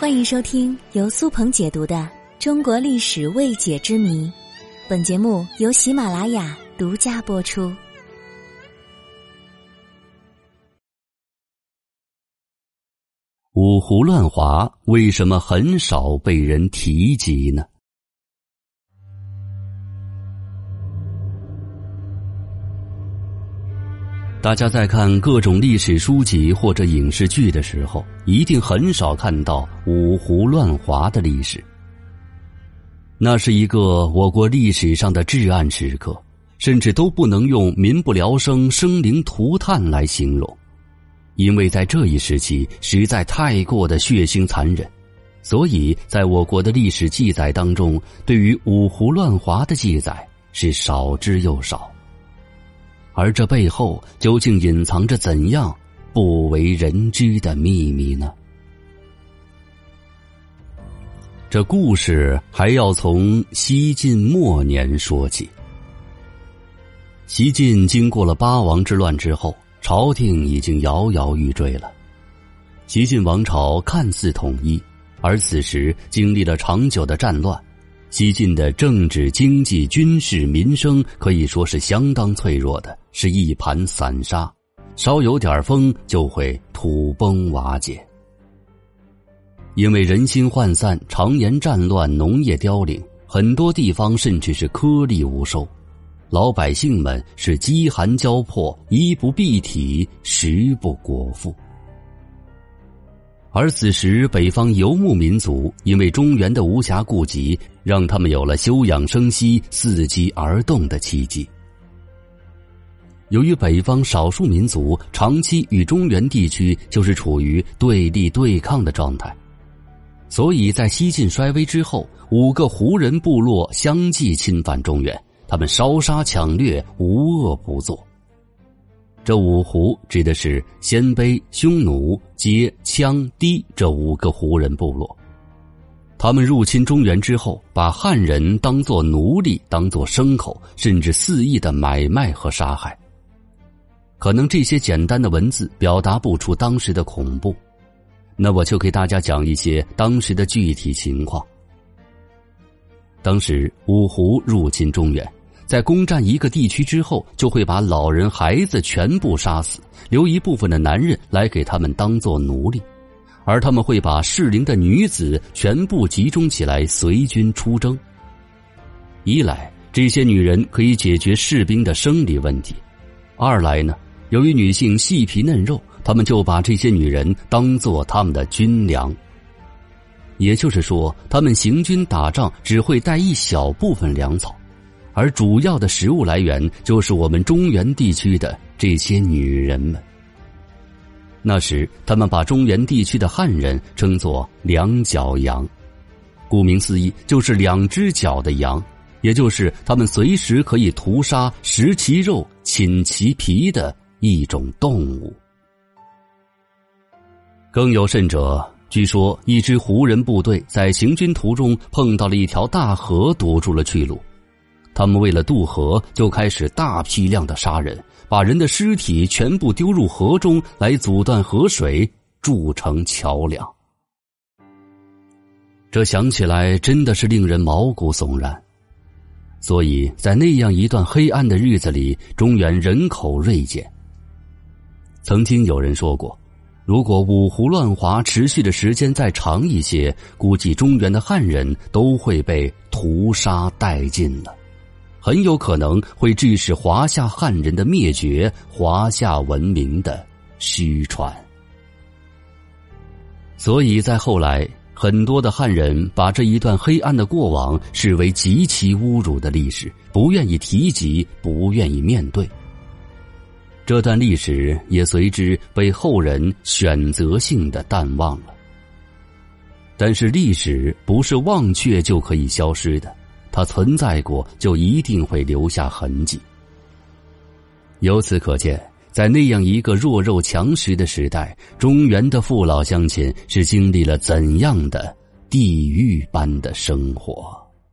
欢迎收听由苏鹏解读的《中国历史未解之谜》，本节目由喜马拉雅独家播出。五胡乱华为什么很少被人提及呢？大家在看各种历史书籍或者影视剧的时候，一定很少看到五胡乱华的历史。那是一个我国历史上的至暗时刻，甚至都不能用民不聊生、生灵涂炭来形容，因为在这一时期实在太过的血腥残忍，所以在我国的历史记载当中，对于五胡乱华的记载是少之又少。而这背后究竟隐藏着怎样不为人知的秘密呢？这故事还要从西晋末年说起。西晋经过了八王之乱之后，朝廷已经摇摇欲坠了。西晋王朝看似统一，而此时经历了长久的战乱。西晋的政治、经济、军事、民生可以说是相当脆弱的，是一盘散沙，稍有点风就会土崩瓦解。因为人心涣散，常年战乱，农业凋零，很多地方甚至是颗粒无收，老百姓们是饥寒交迫，衣不蔽体，食不果腹。而此时，北方游牧民族因为中原的无暇顾及，让他们有了休养生息、伺机而动的契机。由于北方少数民族长期与中原地区就是处于对立对抗的状态，所以在西晋衰微之后，五个胡人部落相继侵犯中原，他们烧杀抢掠，无恶不作。这五胡指的是鲜卑、匈奴、羯、羌、氐这五个胡人部落。他们入侵中原之后，把汉人当作奴隶、当作牲口，甚至肆意的买卖和杀害。可能这些简单的文字表达不出当时的恐怖，那我就给大家讲一些当时的具体情况。当时五胡入侵中原。在攻占一个地区之后，就会把老人、孩子全部杀死，留一部分的男人来给他们当做奴隶，而他们会把适龄的女子全部集中起来随军出征。一来，这些女人可以解决士兵的生理问题；二来呢，由于女性细皮嫩肉，他们就把这些女人当做他们的军粮。也就是说，他们行军打仗只会带一小部分粮草。而主要的食物来源就是我们中原地区的这些女人们。那时，他们把中原地区的汉人称作“两脚羊”，顾名思义，就是两只脚的羊，也就是他们随时可以屠杀、食其肉、寝其皮的一种动物。更有甚者，据说一支胡人部队在行军途中碰到了一条大河，堵住了去路。他们为了渡河，就开始大批量的杀人，把人的尸体全部丢入河中，来阻断河水，筑成桥梁。这想起来真的是令人毛骨悚然。所以在那样一段黑暗的日子里，中原人口锐减。曾经有人说过，如果五胡乱华持续的时间再长一些，估计中原的汉人都会被屠杀殆尽了。很有可能会致使华夏汉人的灭绝，华夏文明的虚传。所以在后来，很多的汉人把这一段黑暗的过往视为极其侮辱的历史，不愿意提及，不愿意面对。这段历史也随之被后人选择性的淡忘了。但是历史不是忘却就可以消失的。它存在过，就一定会留下痕迹。由此可见，在那样一个弱肉强食的时代，中原的父老乡亲是经历了怎样的地狱般的生活。